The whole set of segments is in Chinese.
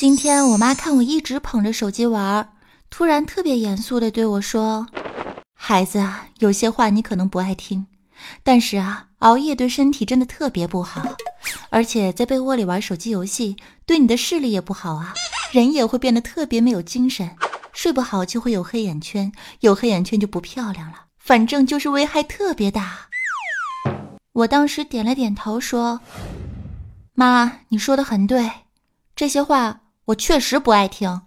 今天我妈看我一直捧着手机玩，突然特别严肃的对我说：“孩子啊，有些话你可能不爱听，但是啊，熬夜对身体真的特别不好，而且在被窝里玩手机游戏对你的视力也不好啊，人也会变得特别没有精神，睡不好就会有黑眼圈，有黑眼圈就不漂亮了，反正就是危害特别大。”我当时点了点头说：“妈，你说的很对，这些话我确实不爱听。”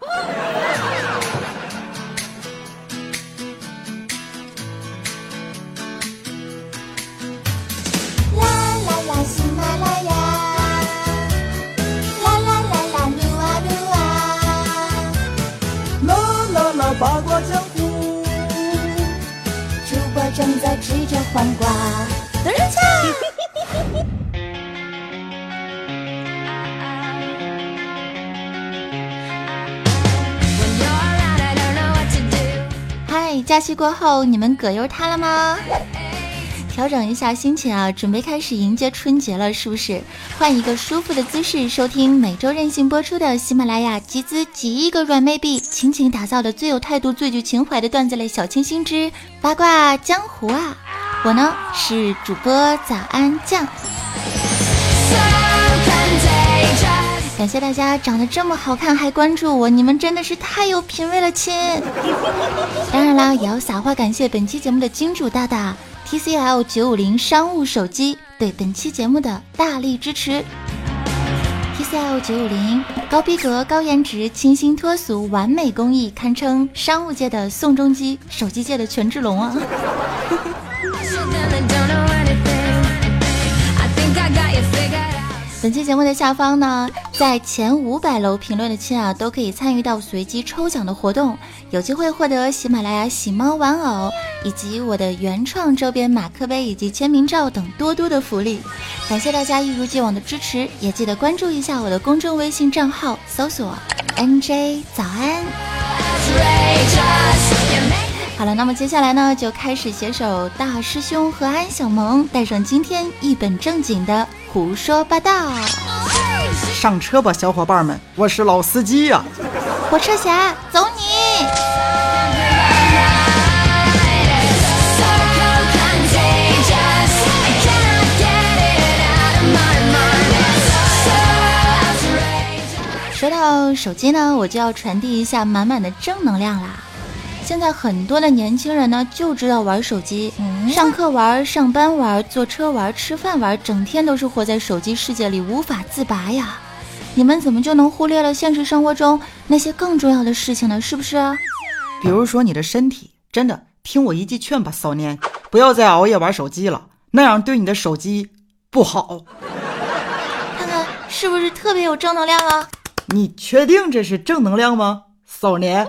八卦江湖，主播正在吃着黄瓜。假期过后你们葛优塌了吗？调整一下心情啊，准备开始迎接春节了，是不是？换一个舒服的姿势，收听每周任性播出的喜马拉雅集资几亿个软妹币，倾情打造的最有态度、最具情怀的段子类小清新之八卦江湖啊！我呢是主播早安酱，感谢大家长得这么好看还关注我，你们真的是太有品位了，亲！当然啦，也要撒花感谢本期节目的金主大大。TCL 九五零商务手机对本期节目的大力支持。TCL 九五零高逼格、高颜值、清新脱俗、完美工艺，堪称商务界的宋仲基，手机界的权志龙啊 i think i got！本期节目的下方呢，在前五百楼评论的亲啊，都可以参与到随机抽奖的活动，有机会获得喜马拉雅喜猫玩偶，以及我的原创周边马克杯以及签名照等多多的福利。感谢大家一如既往的支持，也记得关注一下我的公众微信账号，搜索 NJ 早安。那么接下来呢，就开始携手大师兄和安小萌，带上今天一本正经的胡说八道。上车吧，小伙伴们，我是老司机呀！火车侠，走你！说到手机呢，我就要传递一下满满的正能量啦。现在很多的年轻人呢，就知道玩手机，上课玩，上班玩，坐车玩，吃饭玩，整天都是活在手机世界里无法自拔呀！你们怎么就能忽略了现实生活中那些更重要的事情呢？是不是？比如说你的身体，真的听我一句劝吧，骚年，不要再熬夜玩手机了，那样对你的手机不好。看看是不是特别有正能量啊？你确定这是正能量吗，骚年？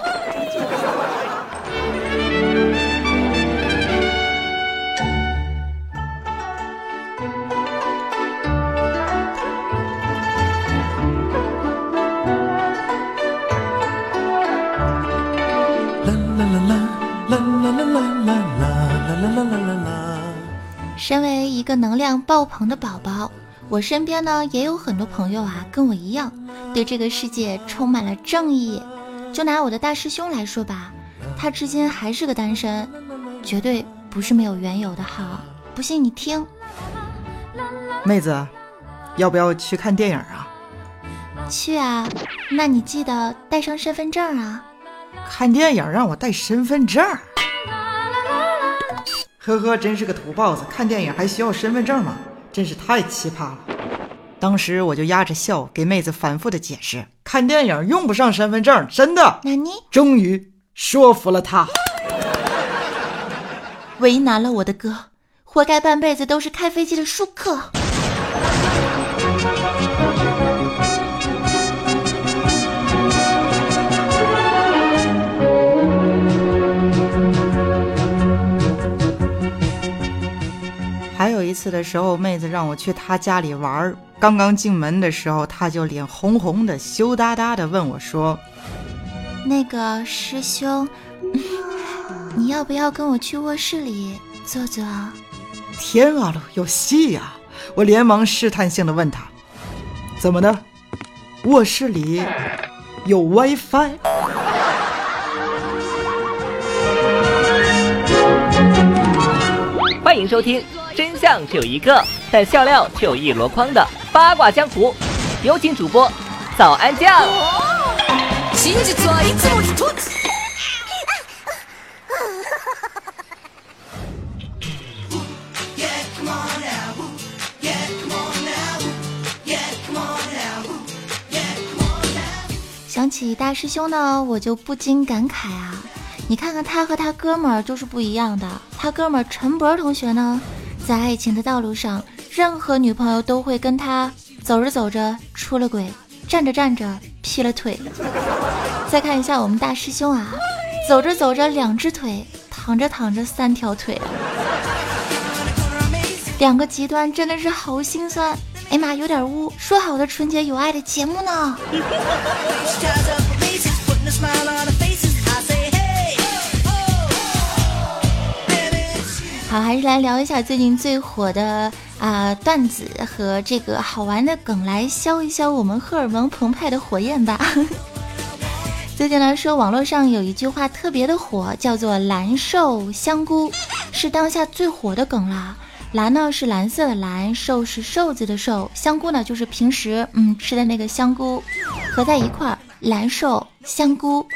身为一个能量爆棚的宝宝，我身边呢也有很多朋友啊，跟我一样，对这个世界充满了正义。就拿我的大师兄来说吧，他至今还是个单身，绝对不是没有缘由的。好，不信你听。妹子，要不要去看电影啊？去啊，那你记得带上身份证啊。看电影让我带身份证？呵呵，真是个土包子！看电影还需要身份证吗？真是太奇葩了。当时我就压着笑给妹子反复的解释，看电影用不上身份证，真的。那你终于说服了他，为难了我的哥，活该半辈子都是开飞机的舒克。还有一次的时候，妹子让我去她家里玩儿。刚刚进门的时候，她就脸红红的、羞答答的问我说：“那个师兄，你要不要跟我去卧室里坐坐？”天啊，有戏呀！我连忙试探性的问她：“怎么的？卧室里有 WiFi。欢迎收听，真相只有一个，但笑料却有一箩筐的八卦江湖。有请主播早安酱。想起大师兄呢，我就不禁感慨啊！你看看他和他哥们儿就是不一样的。他哥们儿陈博同学呢，在爱情的道路上，任何女朋友都会跟他走着走着出了轨，站着站着劈了腿。再看一下我们大师兄啊，走着走着两只腿，躺着躺着三条腿，两个极端真的是好心酸。哎妈，有点污！说好的纯洁有爱的节目呢？好，还是来聊一下最近最火的啊段子和这个好玩的梗，来消一消我们荷尔蒙澎湃的火焰吧。最近来说，网络上有一句话特别的火，叫做“蓝瘦香菇”，是当下最火的梗啦。蓝呢是蓝色的蓝，瘦是瘦子的瘦，香菇呢就是平时嗯吃的那个香菇，合在一块儿，蓝瘦香菇。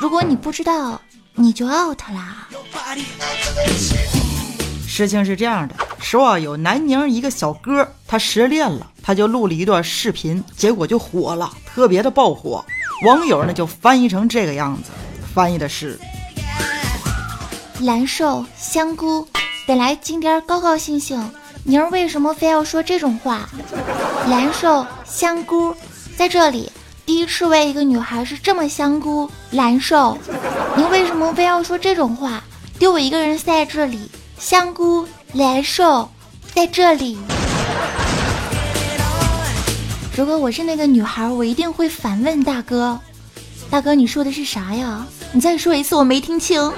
如果你不知道，你就 out 啦。事情是这样的，说有南宁一个小哥，他失恋了，他就录了一段视频，结果就火了，特别的爆火。网友呢就翻译成这个样子，翻译的是蓝瘦香菇。本来今天高高兴兴，宁儿为什么非要说这种话？蓝瘦香菇在这里，第一次为一个女孩是这么香菇蓝瘦，您为什么非要说这种话？丢我一个人在这里，香菇蓝瘦在这里。如果我是那个女孩，我一定会反问大哥：大哥，你说的是啥呀？你再说一次，我没听清。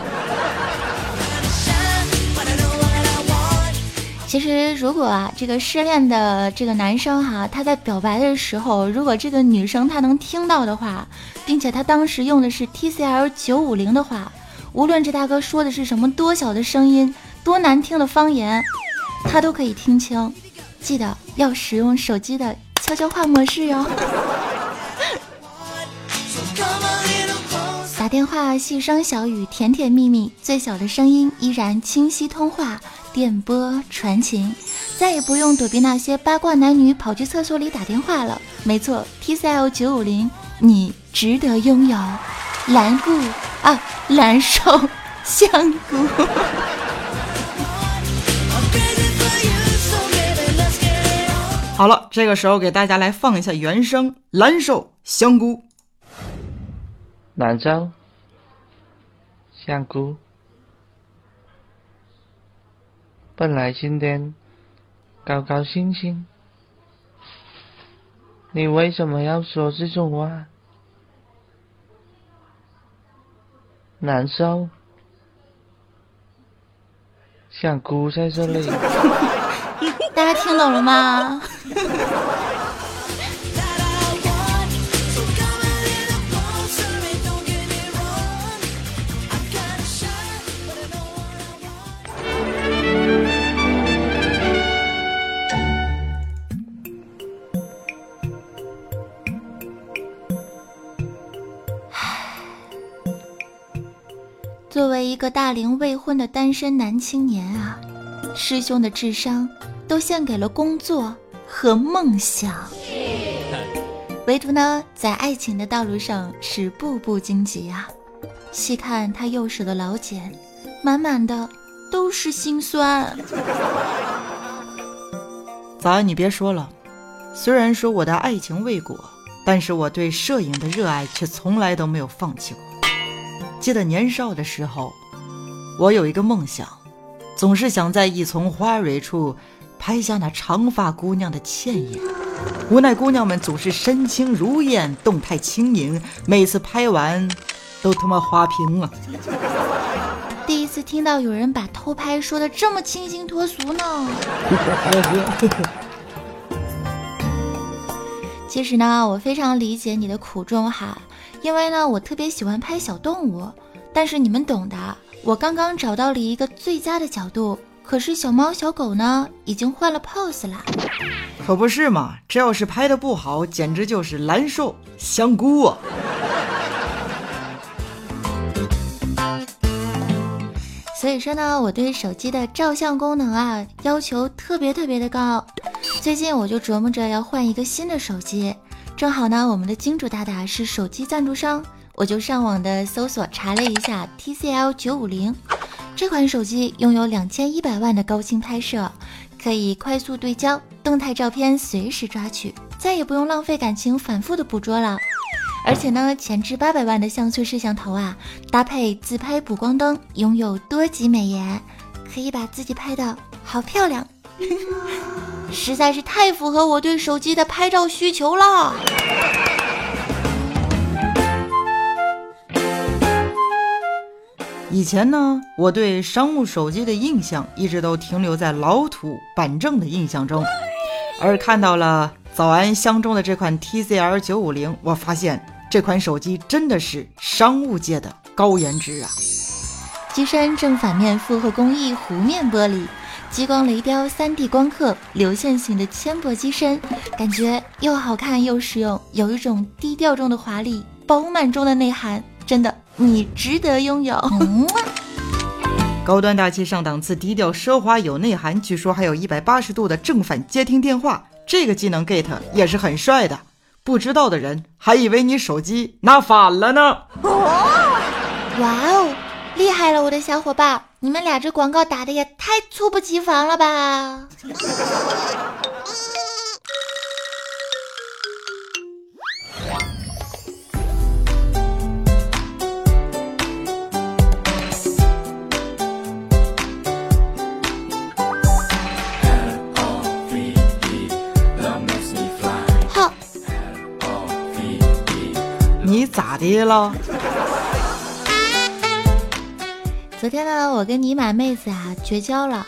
其实，如果啊，这个失恋的这个男生哈，他在表白的时候，如果这个女生她能听到的话，并且他当时用的是 TCL 九五零的话，无论这大哥说的是什么多小的声音，多难听的方言，他都可以听清。记得要使用手机的悄悄话模式哟。打电话细声小语，甜甜蜜蜜，最小的声音依然清晰通话。电波传情，再也不用躲避那些八卦男女跑去厕所里打电话了。没错，TCL 九五零，你值得拥有。蓝菇啊，蓝瘦香菇。好了，这个时候给大家来放一下原声：蓝瘦香菇，兰州香菇。本来今天高高兴兴，你为什么要说这种话？难受，想哭在这里。大家听懂了吗？作为一个大龄未婚的单身男青年啊，师兄的智商都献给了工作和梦想，唯独呢，在爱情的道路上是步步荆棘啊。细看他右手的老茧，满满的都是心酸。早安，你别说了，虽然说我的爱情未果，但是我对摄影的热爱却从来都没有放弃过。记得年少的时候，我有一个梦想，总是想在一丛花蕊处拍下那长发姑娘的倩影。无奈姑娘们总是身轻如燕，动态轻盈，每次拍完都他妈花屏了。第一次听到有人把偷拍说的这么清新脱俗呢。其实呢，我非常理解你的苦衷哈，因为呢，我特别喜欢拍小动物，但是你们懂的。我刚刚找到了一个最佳的角度，可是小猫小狗呢，已经换了 pose 了。可不是嘛，这要是拍的不好，简直就是难受香菇啊！所以说呢，我对手机的照相功能啊要求特别特别的高。最近我就琢磨着要换一个新的手机，正好呢，我们的金主大大是手机赞助商，我就上网的搜索查了一下 TCL 九五零这款手机，拥有两千一百万的高清拍摄，可以快速对焦，动态照片随时抓取，再也不用浪费感情反复的捕捉了。而且呢，前置八百万的像素摄像头啊，搭配自拍补光灯，拥有多级美颜，可以把自己拍的好漂亮，实在是太符合我对手机的拍照需求了。以前呢，我对商务手机的印象一直都停留在老土板正的印象中，而看到了早安相中的这款 TCL 九五零，我发现。这款手机真的是商务界的高颜值啊！机身正反面复合工艺弧面玻璃，激光雷雕 3D 光刻，流线型的纤薄机身，感觉又好看又实用，有一种低调中的华丽，饱满中的内涵，真的你值得拥有。高端大气上档次，低调奢华有内涵，据说还有一百八十度的正反接听电话，这个技能 get 也是很帅的。不知道的人还以为你手机拿反了呢。哇哦，厉害了，我的小伙伴！你们俩这广告打的也太猝不及防了吧！咋的了？昨天呢，我跟尼玛妹子啊绝交了，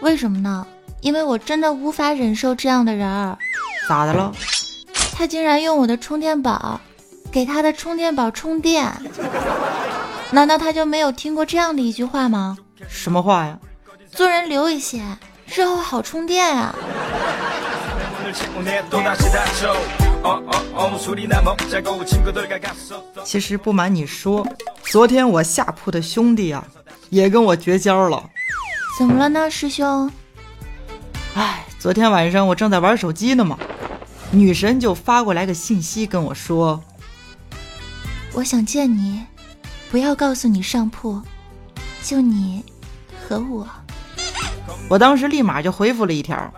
为什么呢？因为我真的无法忍受这样的人儿。咋的了？他竟然用我的充电宝给他的充电宝充电，难道他就没有听过这样的一句话吗？什么话呀？做人留一些，日后好充电啊。其实不瞒你说，昨天我下铺的兄弟啊，也跟我绝交了。怎么了呢，师兄？哎，昨天晚上我正在玩手机呢嘛，女神就发过来个信息跟我说：“我想见你，不要告诉你上铺，就你和我。”我当时立马就回复了一条：“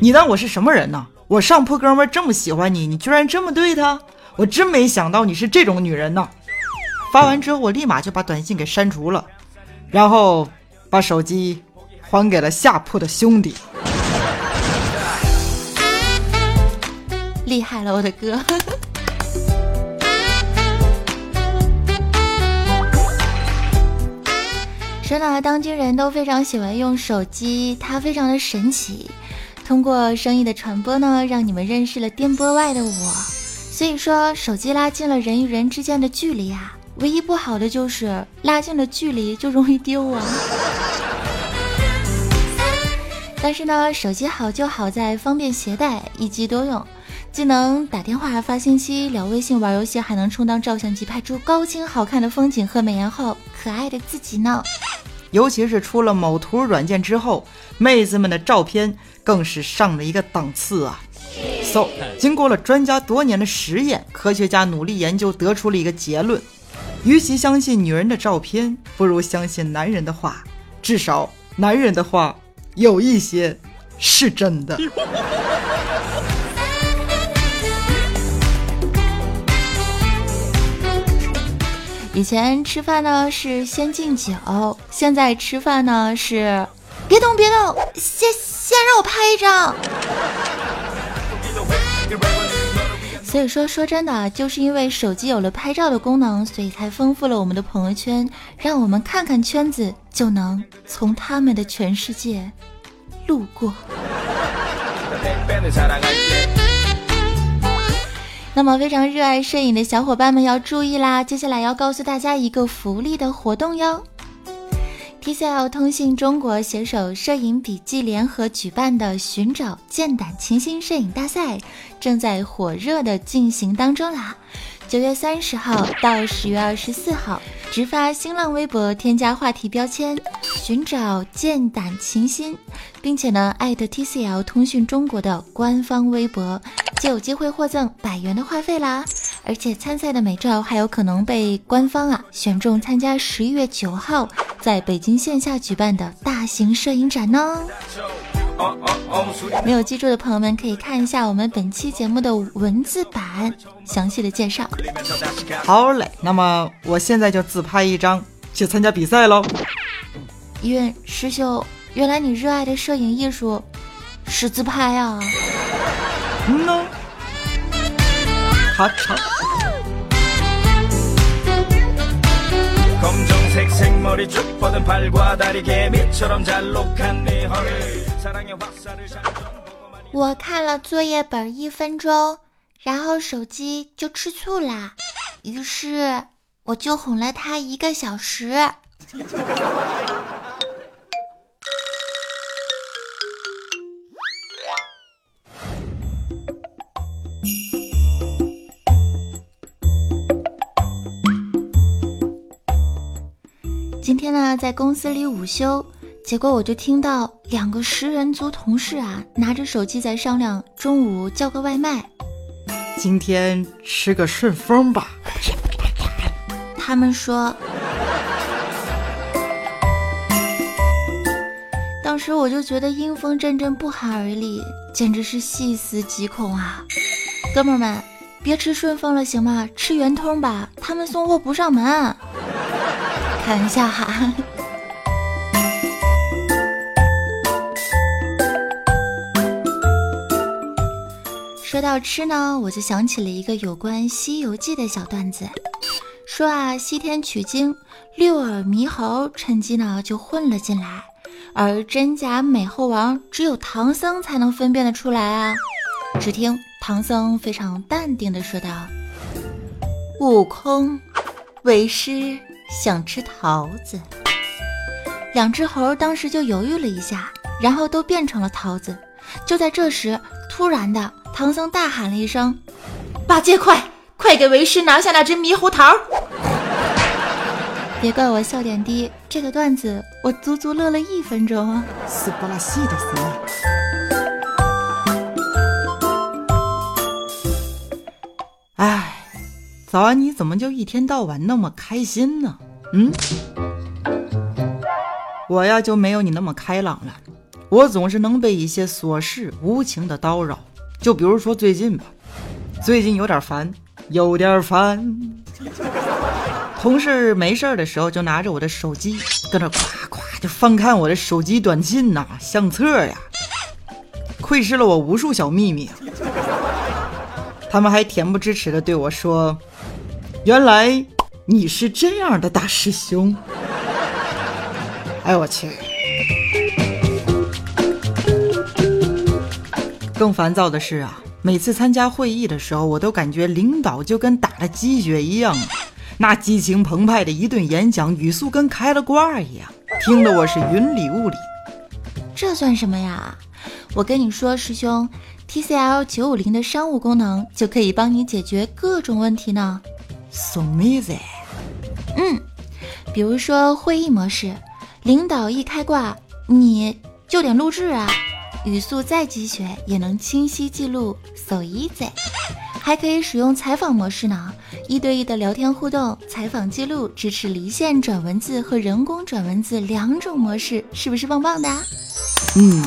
你当我是什么人呢？”我上铺哥们这么喜欢你，你居然这么对他，我真没想到你是这种女人呢。发完之后，我立马就把短信给删除了，然后把手机还给了下铺的兄弟。厉害了，我的哥！说呢，当今人都非常喜欢用手机，它非常的神奇。通过声音的传播呢，让你们认识了电波外的我。所以说，手机拉近了人与人之间的距离啊。唯一不好的就是拉近了距离就容易丢啊。但是呢，手机好就好在方便携带，一机多用，既能打电话、发信息、聊微信、玩游戏，还能充当照相机，拍出高清好看的风景和美颜后可爱的自己呢。尤其是出了某图软件之后，妹子们的照片更是上了一个档次啊！So，经过了专家多年的实验，科学家努力研究，得出了一个结论：与其相信女人的照片，不如相信男人的话。至少，男人的话有一些是真的。以前吃饭呢是先敬酒，现在吃饭呢是别动别动，先先让我拍一张。所以说说真的，就是因为手机有了拍照的功能，所以才丰富了我们的朋友圈，让我们看看圈子就能从他们的全世界路过。那么非常热爱摄影的小伙伴们要注意啦！接下来要告诉大家一个福利的活动哟。TCL 通信中国携手摄影笔记联合举办的“寻找剑胆琴心”摄影大赛正在火热的进行当中啦！九月三十号到十月二十四号，直发新浪微博添加话题标签“寻找剑胆琴心”，并且呢艾特 TCL 通讯中国的官方微博，就有机会获赠百元的话费啦！而且参赛的美照还有可能被官方啊选中参加十一月九号在北京线下举办的大型摄影展呢。没有记住的朋友们可以看一下我们本期节目的文字版详细的介绍。好嘞，那么我现在就自拍一张去参加比赛喽。愿师兄，原来你热爱的摄影艺术是自拍啊？我看了作业本一分钟，然后手机就吃醋啦，于是我就哄了他一个小时。今天呢，在公司里午休，结果我就听到两个食人族同事啊，拿着手机在商量中午叫个外卖。今天吃个顺丰吧。他们说，当时我就觉得阴风阵阵，不寒而栗，简直是细思极恐啊！哥们儿们，别吃顺丰了，行吗？吃圆通吧，他们送货不上门。开玩笑哈。说到吃呢，我就想起了一个有关《西游记》的小段子，说啊，西天取经，六耳猕猴趁机呢就混了进来，而真假美猴王只有唐僧才能分辨得出来啊。只听唐僧非常淡定的说道：“悟空，为师。”想吃桃子，两只猴当时就犹豫了一下，然后都变成了桃子。就在这时，突然的，唐僧大喊了一声：“八戒，快快给为师拿下那只猕猴桃！”别怪我笑点低，这个段子我足足乐了一分钟啊！斯巴拉西的斯。哎。早安，你怎么就一天到晚那么开心呢？嗯，我呀就没有你那么开朗了。我总是能被一些琐事无情的叨扰。就比如说最近吧，最近有点烦，有点烦。同事没事的时候就拿着我的手机，搁那夸夸就翻看我的手机短信呐、相册呀，窥视了我无数小秘密。他们还恬不知耻的对我说。原来你是这样的大师兄！哎我去！更烦躁的是啊，每次参加会议的时候，我都感觉领导就跟打了鸡血一样，那激情澎湃的一顿演讲，语速跟开了挂一样，听得我是云里雾里。这算什么呀？我跟你说，师兄，TCL 九五零的商务功能就可以帮你解决各种问题呢。So easy，嗯，比如说会议模式，领导一开挂，你就点录制啊，语速再鸡血也能清晰记录，So easy。还可以使用采访模式呢，一对一的聊天互动，采访记录支持离线转文字和人工转文字两种模式，是不是棒棒的？嗯。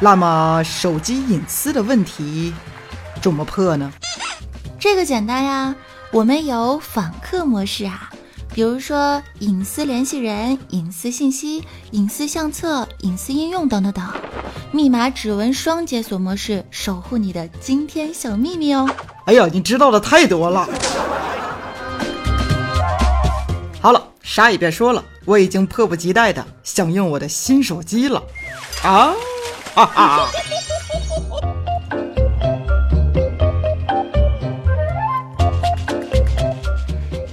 那么手机隐私的问题怎么破呢？这个简单呀，我们有访客模式啊，比如说隐私联系人、隐私信息、隐私相册、隐私应用等等等，密码指纹双解锁模式，守护你的惊天小秘密哦。哎呀，你知道的太多了。好了，啥也别说了，我已经迫不及待的想用我的新手机了。啊，啊啊。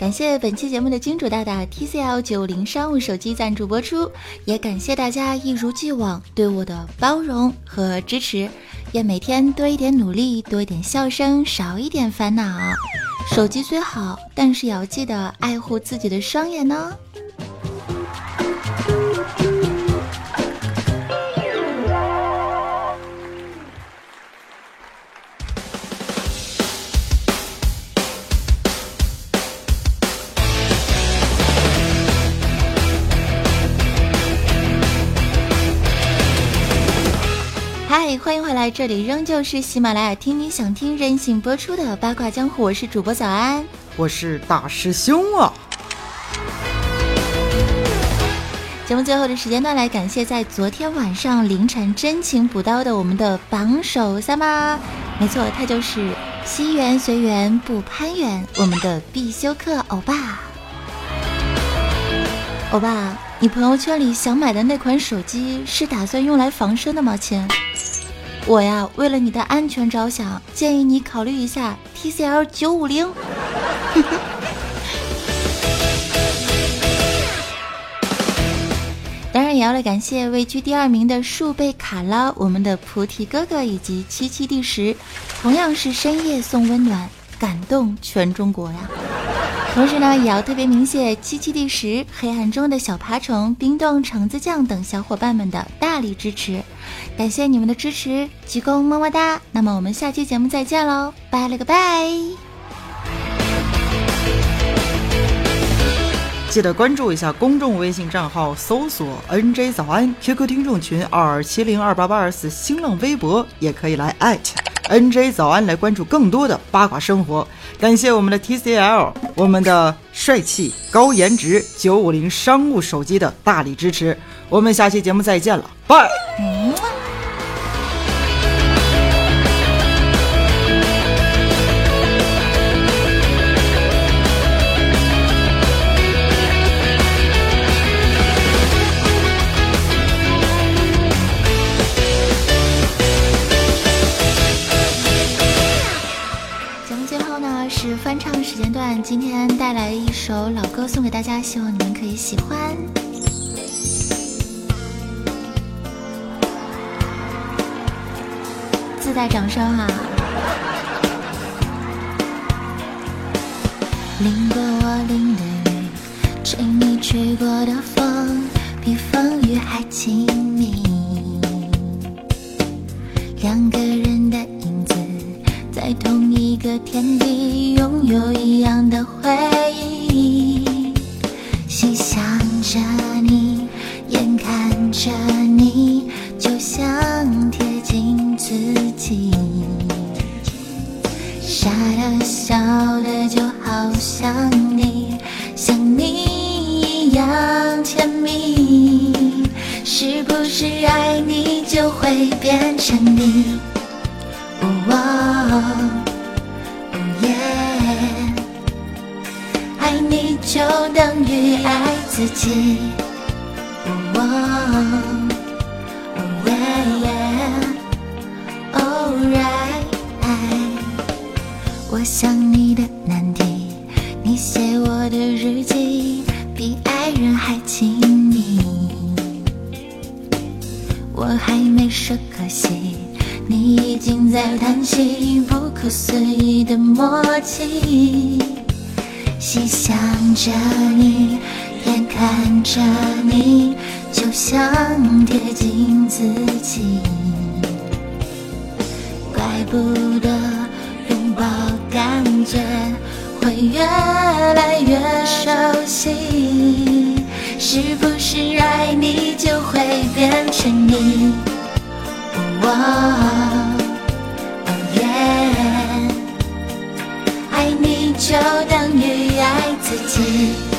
感谢本期节目的金主大大 TCL 九零商务手机赞助播出，也感谢大家一如既往对我的包容和支持，愿每天多一点努力，多一点笑声，少一点烦恼。手机虽好，但是也要记得爱护自己的双眼哦。嗨，欢迎回来，这里仍旧是喜马拉雅听你想听任性播出的八卦江湖，我是主播早安，我是大师兄啊。节目最后的时间段来感谢在昨天晚上凌晨真情补刀的我们的榜首三妈，没错，他就是西缘随缘不攀缘，我们的必修课欧巴。欧巴，你朋友圈里想买的那款手机是打算用来防身的吗，亲？我呀，为了你的安全着想，建议你考虑一下 TCL 九五零。当然也要来感谢位居第二名的树贝卡拉，我们的菩提哥哥以及七七第十，同样是深夜送温暖，感动全中国呀。同时呢，也要特别鸣谢七七第十、黑暗中的小爬虫、冰冻橙子酱等小伙伴们的大力支持。感谢你们的支持，鞠躬么么哒！那么我们下期节目再见喽，拜了个拜！记得关注一下公众微信账号，搜索 “nj 早安 ”，QQ 听众群二二七零二八八二四，新浪微博也可以来艾特 “nj 早安”来关注更多的八卦生活。感谢我们的 TCL，我们的帅气高颜值九五零商务手机的大力支持。我们下期节目再见了，拜。今天带来一首老歌送给大家，希望你们可以喜欢。自带掌声啊！淋过我淋的雨，吹你吹过的风，比风雨还亲密。两个人，天地，拥有一样的回忆。心想着你，眼看着你，就像贴近自己。傻的笑的，就好像你，像你一样甜蜜。是不是爱你就会变成你？等于爱自己。哦哦耶耶，Alright。我想你的难题，你写我的日记，比爱人还亲密。我还没说可惜，你已经在叹息，不可思议的默契。细想着你，眼看着你，就像贴近自己。怪不得拥抱感觉会越来越熟悉，是不是爱你就会变成你？哦哦就等于爱自己。